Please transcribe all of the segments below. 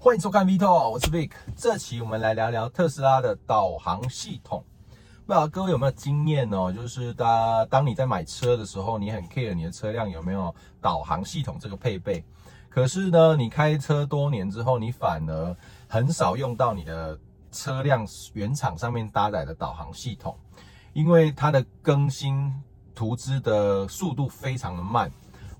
欢迎收看 Vito，我是 Vic。这期我们来聊聊特斯拉的导航系统。不知道各位有没有经验哦？就是当当你在买车的时候，你很 care 你的车辆有没有导航系统这个配备。可是呢，你开车多年之后，你反而很少用到你的车辆原厂上面搭载的导航系统，因为它的更新图资的速度非常的慢。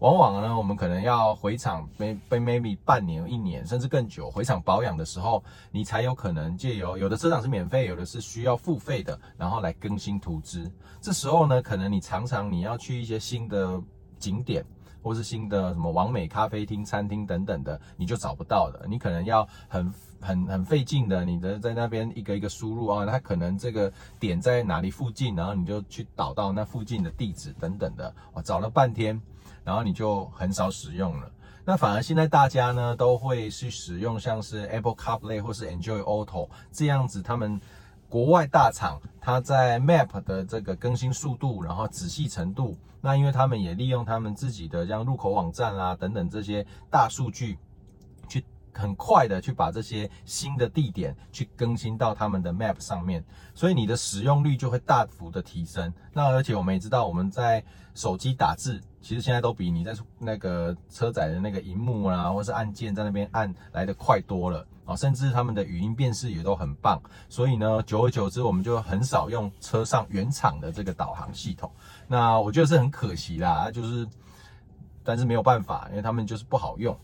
往往呢，我们可能要回厂，maybe maybe 半年、一年，甚至更久，回厂保养的时候，你才有可能借由有的车厂是免费，有的是需要付费的，然后来更新图资。这时候呢，可能你常常你要去一些新的景点，或是新的什么完美咖啡厅、餐厅等等的，你就找不到了。你可能要很很很费劲的，你的在那边一个一个输入啊，它可能这个点在哪里附近，然后你就去导到那附近的地址等等的，我找了半天。然后你就很少使用了，那反而现在大家呢都会去使用像是 Apple CarPlay 或是 Android Auto 这样子，他们国外大厂它在 Map 的这个更新速度，然后仔细程度，那因为他们也利用他们自己的像入口网站啦等等这些大数据。很快的去把这些新的地点去更新到他们的 Map 上面，所以你的使用率就会大幅的提升。那而且我们也知道，我们在手机打字，其实现在都比你在那个车载的那个荧幕啊，或是按键在那边按来的快多了啊，甚至他们的语音辨识也都很棒。所以呢，久而久之，我们就很少用车上原厂的这个导航系统。那我觉得是很可惜啦，就是，但是没有办法，因为他们就是不好用。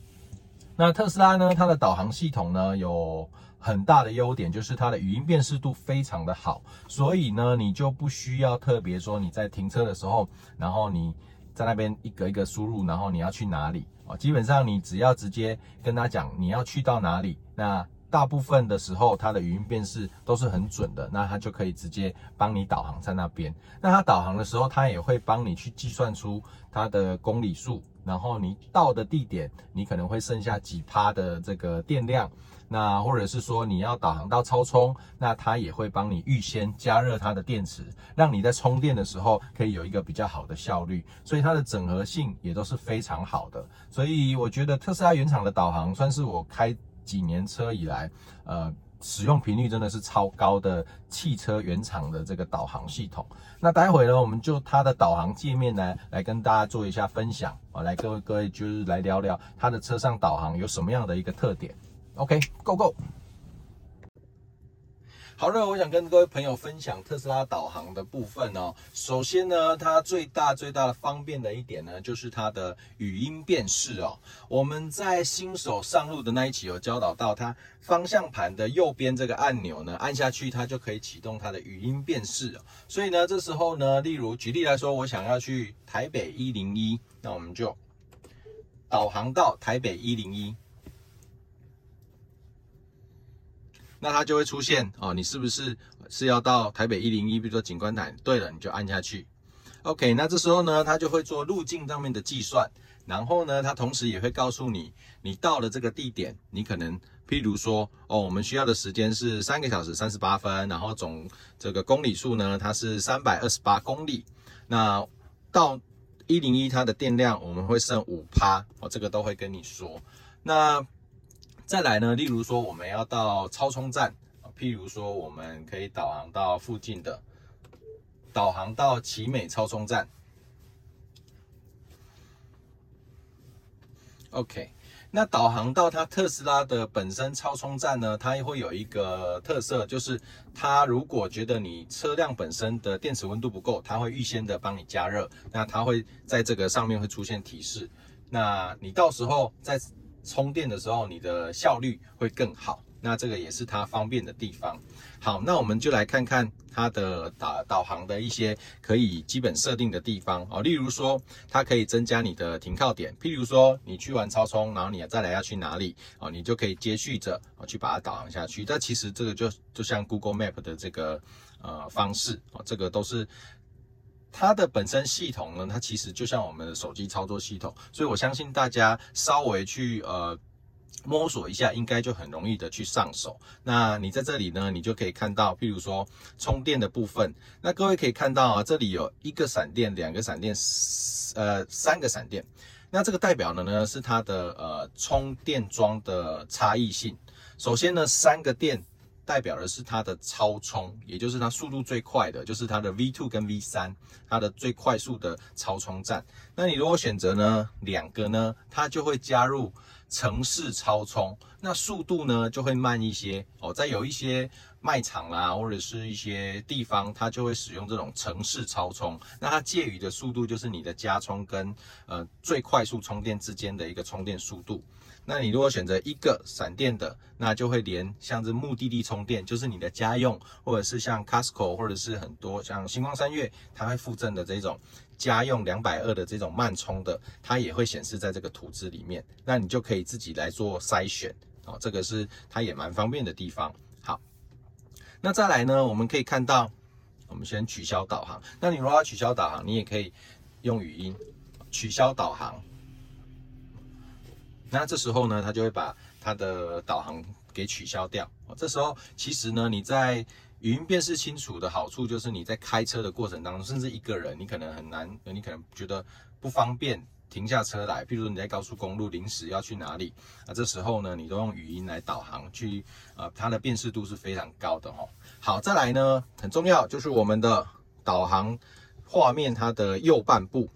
那特斯拉呢，它的导航系统呢有很大的优点，就是它的语音辨识度非常的好，所以呢你就不需要特别说你在停车的时候，然后你在那边一个一个输入，然后你要去哪里啊？基本上你只要直接跟他讲你要去到哪里，那大部分的时候它的语音辨识都是很准的，那它就可以直接帮你导航在那边。那它导航的时候，它也会帮你去计算出它的公里数。然后你到的地点，你可能会剩下几趴的这个电量，那或者是说你要导航到超充，那它也会帮你预先加热它的电池，让你在充电的时候可以有一个比较好的效率，所以它的整合性也都是非常好的。所以我觉得特斯拉原厂的导航算是我开几年车以来，呃。使用频率真的是超高的汽车原厂的这个导航系统。那待会呢，我们就它的导航界面呢，来跟大家做一下分享啊，来各位各位就是来聊聊它的车上导航有什么样的一个特点。OK，Go Go。好的，我想跟各位朋友分享特斯拉导航的部分哦。首先呢，它最大最大的方便的一点呢，就是它的语音辨识哦。我们在新手上路的那一期有教导到，它方向盘的右边这个按钮呢，按下去它就可以启动它的语音辨识哦。所以呢，这时候呢，例如举例来说，我想要去台北一零一，那我们就导航到台北一零一。那它就会出现哦，你是不是是要到台北一零一？比如说景观台，对了，你就按下去。OK，那这时候呢，它就会做路径上面的计算，然后呢，它同时也会告诉你，你到了这个地点，你可能譬如说哦，我们需要的时间是三个小时三十八分，然后总这个公里数呢，它是三百二十八公里。那到一零一，它的电量我们会剩五趴，哦，这个都会跟你说。那再来呢，例如说我们要到超充站，譬如说我们可以导航到附近的，导航到奇美超充站。OK，那导航到它特斯拉的本身超充站呢，它也会有一个特色，就是它如果觉得你车辆本身的电池温度不够，它会预先的帮你加热，那它会在这个上面会出现提示，那你到时候在。充电的时候，你的效率会更好。那这个也是它方便的地方。好，那我们就来看看它的导导航的一些可以基本设定的地方哦。例如说，它可以增加你的停靠点。譬如说，你去完超充，然后你再来要去哪里哦，你就可以接续着哦去把它导航下去。但其实这个就就像 Google Map 的这个呃方式哦，这个都是。它的本身系统呢，它其实就像我们的手机操作系统，所以我相信大家稍微去呃摸索一下，应该就很容易的去上手。那你在这里呢，你就可以看到，譬如说充电的部分，那各位可以看到啊，这里有一个闪电，两个闪电，呃，三个闪电。那这个代表的呢是它的呃充电桩的差异性。首先呢，三个电代表的是它的超充，也就是它速度最快的，就是它的 V2 跟 V3，它的最快速的超充站。那你如果选择呢两个呢，它就会加入城市超充，那速度呢就会慢一些哦。在有一些卖场啦，或者是一些地方，它就会使用这种城市超充。那它介于的速度就是你的家充跟呃最快速充电之间的一个充电速度。那你如果选择一个闪电的，那就会连像是目的地充电，就是你的家用，或者是像 Costco，或者是很多像星光三月，它会附赠的这种家用两百二的这种慢充的，它也会显示在这个图资里面。那你就可以自己来做筛选哦，这个是它也蛮方便的地方。好，那再来呢，我们可以看到，我们先取消导航。那你如果要取消导航，你也可以用语音取消导航。那这时候呢，它就会把它的导航给取消掉。这时候其实呢，你在语音辨识清楚的好处就是你在开车的过程当中，甚至一个人，你可能很难，你可能觉得不方便停下车来。譬如你在高速公路临时要去哪里，那这时候呢，你都用语音来导航去，呃，它的辨识度是非常高的哦。好，再来呢，很重要就是我们的导航画面它的右半部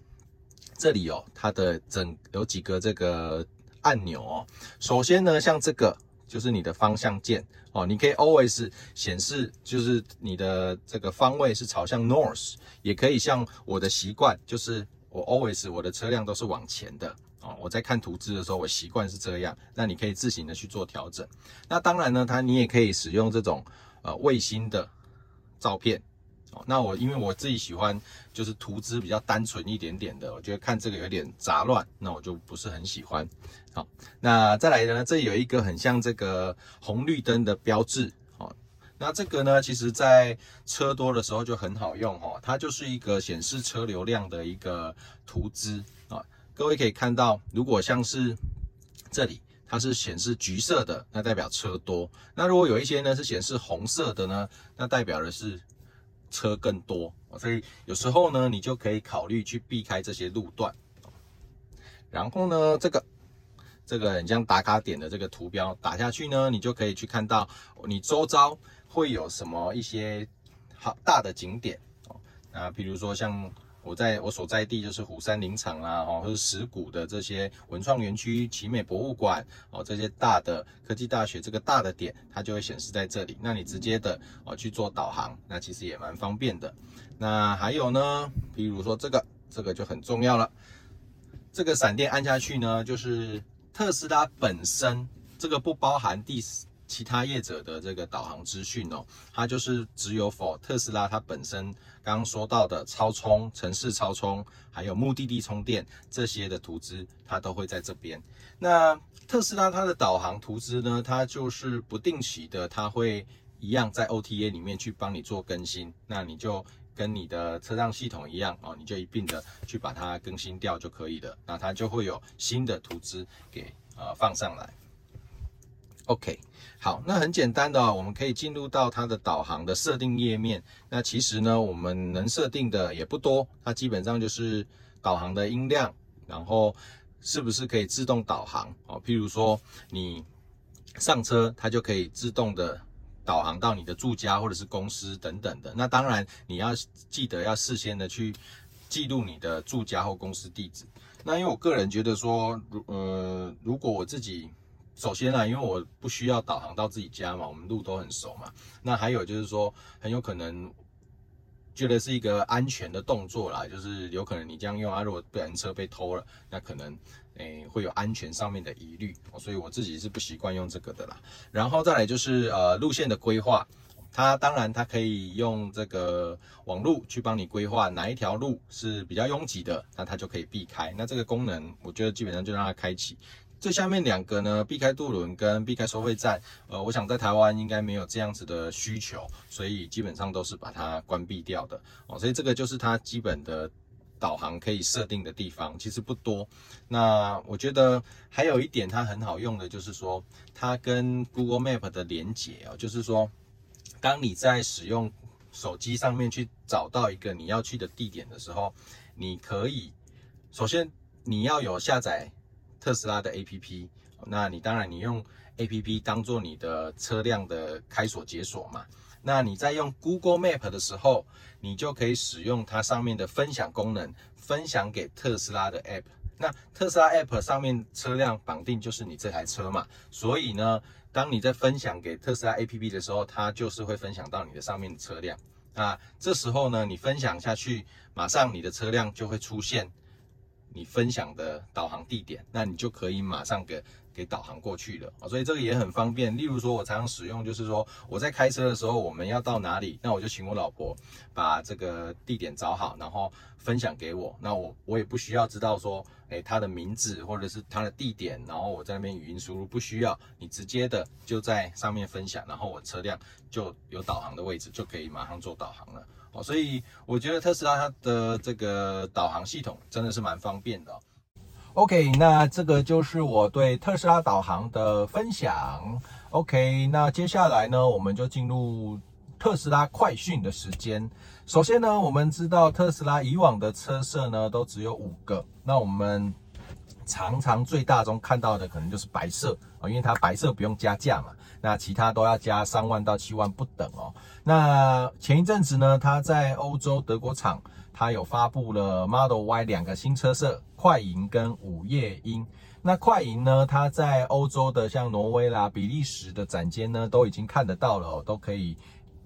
这里哦，它的整有几个这个。按钮哦，首先呢，像这个就是你的方向键哦，你可以 always 显示，就是你的这个方位是朝向 north，也可以像我的习惯，就是我 always 我的车辆都是往前的哦。我在看图纸的时候，我习惯是这样，那你可以自行的去做调整。那当然呢，它你也可以使用这种呃卫星的照片。哦，那我因为我自己喜欢就是图资比较单纯一点点的，我觉得看这个有点杂乱，那我就不是很喜欢。好，那再来呢，这里有一个很像这个红绿灯的标志。哦，那这个呢，其实在车多的时候就很好用哦，它就是一个显示车流量的一个图资啊。各位可以看到，如果像是这里它是显示橘色的，那代表车多；那如果有一些呢是显示红色的呢，那代表的是。车更多，所以有时候呢，你就可以考虑去避开这些路段。然后呢，这个这个很像打卡点的这个图标打下去呢，你就可以去看到你周遭会有什么一些好大的景点啊。那比如说像。我在我所在地就是虎山林场啦，哦，或者石鼓的这些文创园区、奇美博物馆哦，这些大的科技大学这个大的点，它就会显示在这里。那你直接的哦去做导航，那其实也蛮方便的。那还有呢，比如说这个，这个就很重要了。这个闪电按下去呢，就是特斯拉本身，这个不包含第其他业者的这个导航资讯哦，它就是只有 for 特斯拉它本身刚刚说到的超充、城市超充，还有目的地充电这些的图资，它都会在这边。那特斯拉它的导航图资呢，它就是不定期的，它会一样在 OTA 里面去帮你做更新。那你就跟你的车辆系统一样哦，你就一并的去把它更新掉就可以了。那它就会有新的图资给呃放上来。OK，好，那很简单的哦，我们可以进入到它的导航的设定页面。那其实呢，我们能设定的也不多，它基本上就是导航的音量，然后是不是可以自动导航哦？譬如说你上车，它就可以自动的导航到你的住家或者是公司等等的。那当然你要记得要事先的去记录你的住家或公司地址。那因为我个人觉得说，如呃，如果我自己首先呢，因为我不需要导航到自己家嘛，我们路都很熟嘛。那还有就是说，很有可能觉得是一个安全的动作啦，就是有可能你这样用啊，如果不然车被偷了，那可能诶、会有安全上面的疑虑，所以我自己是不习惯用这个的啦。然后再来就是呃路线的规划，它当然它可以用这个网路去帮你规划哪一条路是比较拥挤的，那它就可以避开。那这个功能我觉得基本上就让它开启。最下面两个呢，避开渡轮跟避开收费站，呃，我想在台湾应该没有这样子的需求，所以基本上都是把它关闭掉的哦。所以这个就是它基本的导航可以设定的地方，其实不多。那我觉得还有一点它很好用的，就是说它跟 Google Map 的连接哦，就是说当你在使用手机上面去找到一个你要去的地点的时候，你可以首先。你要有下载特斯拉的 APP，那你当然你用 APP 当做你的车辆的开锁解锁嘛。那你在用 Google Map 的时候，你就可以使用它上面的分享功能，分享给特斯拉的 App。那特斯拉 App 上面车辆绑定就是你这台车嘛，所以呢，当你在分享给特斯拉 APP 的时候，它就是会分享到你的上面的车辆。啊，这时候呢，你分享下去，马上你的车辆就会出现你分享的导航地点，那你就可以马上给。给导航过去了，所以这个也很方便。例如说，我常常使用，就是说我在开车的时候，我们要到哪里，那我就请我老婆把这个地点找好，然后分享给我。那我我也不需要知道说，诶，他的名字或者是他的地点，然后我在那边语音输入，不需要，你直接的就在上面分享，然后我车辆就有导航的位置，就可以马上做导航了。哦，所以我觉得特斯拉它的这个导航系统真的是蛮方便的。OK，那这个就是我对特斯拉导航的分享。OK，那接下来呢，我们就进入特斯拉快讯的时间。首先呢，我们知道特斯拉以往的车色呢都只有五个，那我们常常最大中看到的可能就是白色啊，因为它白色不用加价嘛，那其他都要加三万到七万不等哦。那前一阵子呢，它在欧洲德国厂。它有发布了 Model Y 两个新车色，快银跟午夜鹰。那快银呢，它在欧洲的像挪威啦、比利时的展间呢，都已经看得到了哦，都可以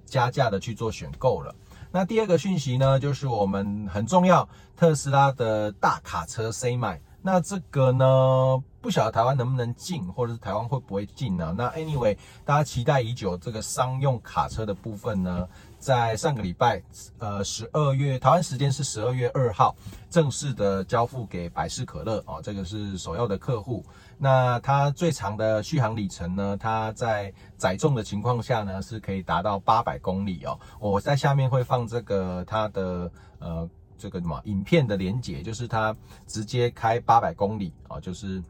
加价的去做选购了。那第二个讯息呢，就是我们很重要，特斯拉的大卡车 C 买。那这个呢，不晓得台湾能不能进，或者是台湾会不会进呢？那 Anyway，大家期待已久这个商用卡车的部分呢，在上个礼拜，呃，十二月台湾时间是十二月二号，正式的交付给百事可乐哦，这个是首要的客户。那它最长的续航里程呢，它在载重的情况下呢，是可以达到八百公里哦。我在下面会放这个它的呃这个什么影片的连接，就是它直接开八百公里啊，就是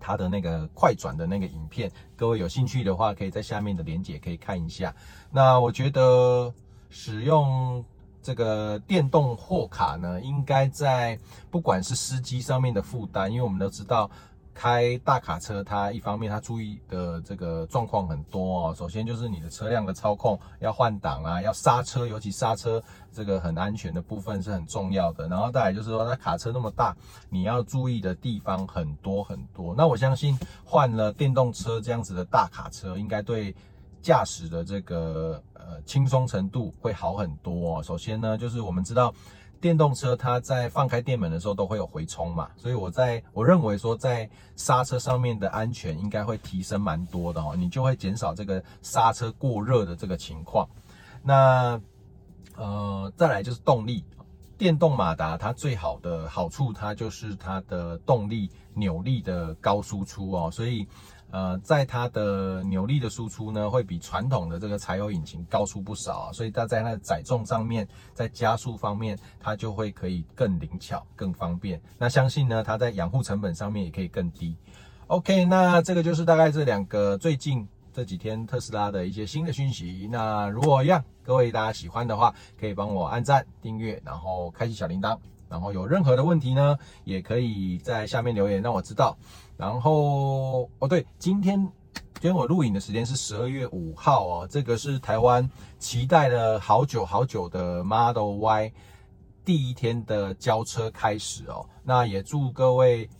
它的那个快转的那个影片。各位有兴趣的话，可以在下面的连接可以看一下。那我觉得。使用这个电动货卡呢，应该在不管是司机上面的负担，因为我们都知道开大卡车，它一方面它注意的这个状况很多哦。首先就是你的车辆的操控要换挡啊，要刹车，尤其刹车这个很安全的部分是很重要的。然后再来就是说，它卡车那么大，你要注意的地方很多很多。那我相信换了电动车这样子的大卡车，应该对。驾驶的这个呃轻松程度会好很多哦。首先呢，就是我们知道电动车它在放开电门的时候都会有回冲嘛，所以我在我认为说在刹车上面的安全应该会提升蛮多的哦，你就会减少这个刹车过热的这个情况。那呃再来就是动力，电动马达它最好的好处它就是它的动力扭力的高输出哦，所以。呃，在它的扭力的输出呢，会比传统的这个柴油引擎高出不少啊，所以它在它的载重上面，在加速方面，它就会可以更灵巧、更方便。那相信呢，它在养护成本上面也可以更低。OK，那这个就是大概这两个最近这几天特斯拉的一些新的讯息。那如果一样，各位大家喜欢的话，可以帮我按赞、订阅，然后开启小铃铛。然后有任何的问题呢，也可以在下面留言让我知道。然后哦，对，今天今天我录影的时间是十二月五号哦，这个是台湾期待了好久好久的 Model Y 第一天的交车开始哦。那也祝各位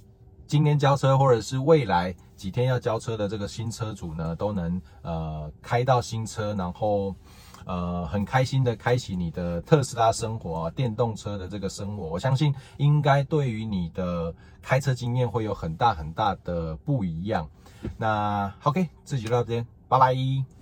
今天交车或者是未来几天要交车的这个新车主呢，都能呃开到新车，然后。呃，很开心的开启你的特斯拉生活，电动车的这个生活，我相信应该对于你的开车经验会有很大很大的不一样。那 OK，这集就到这边，拜拜。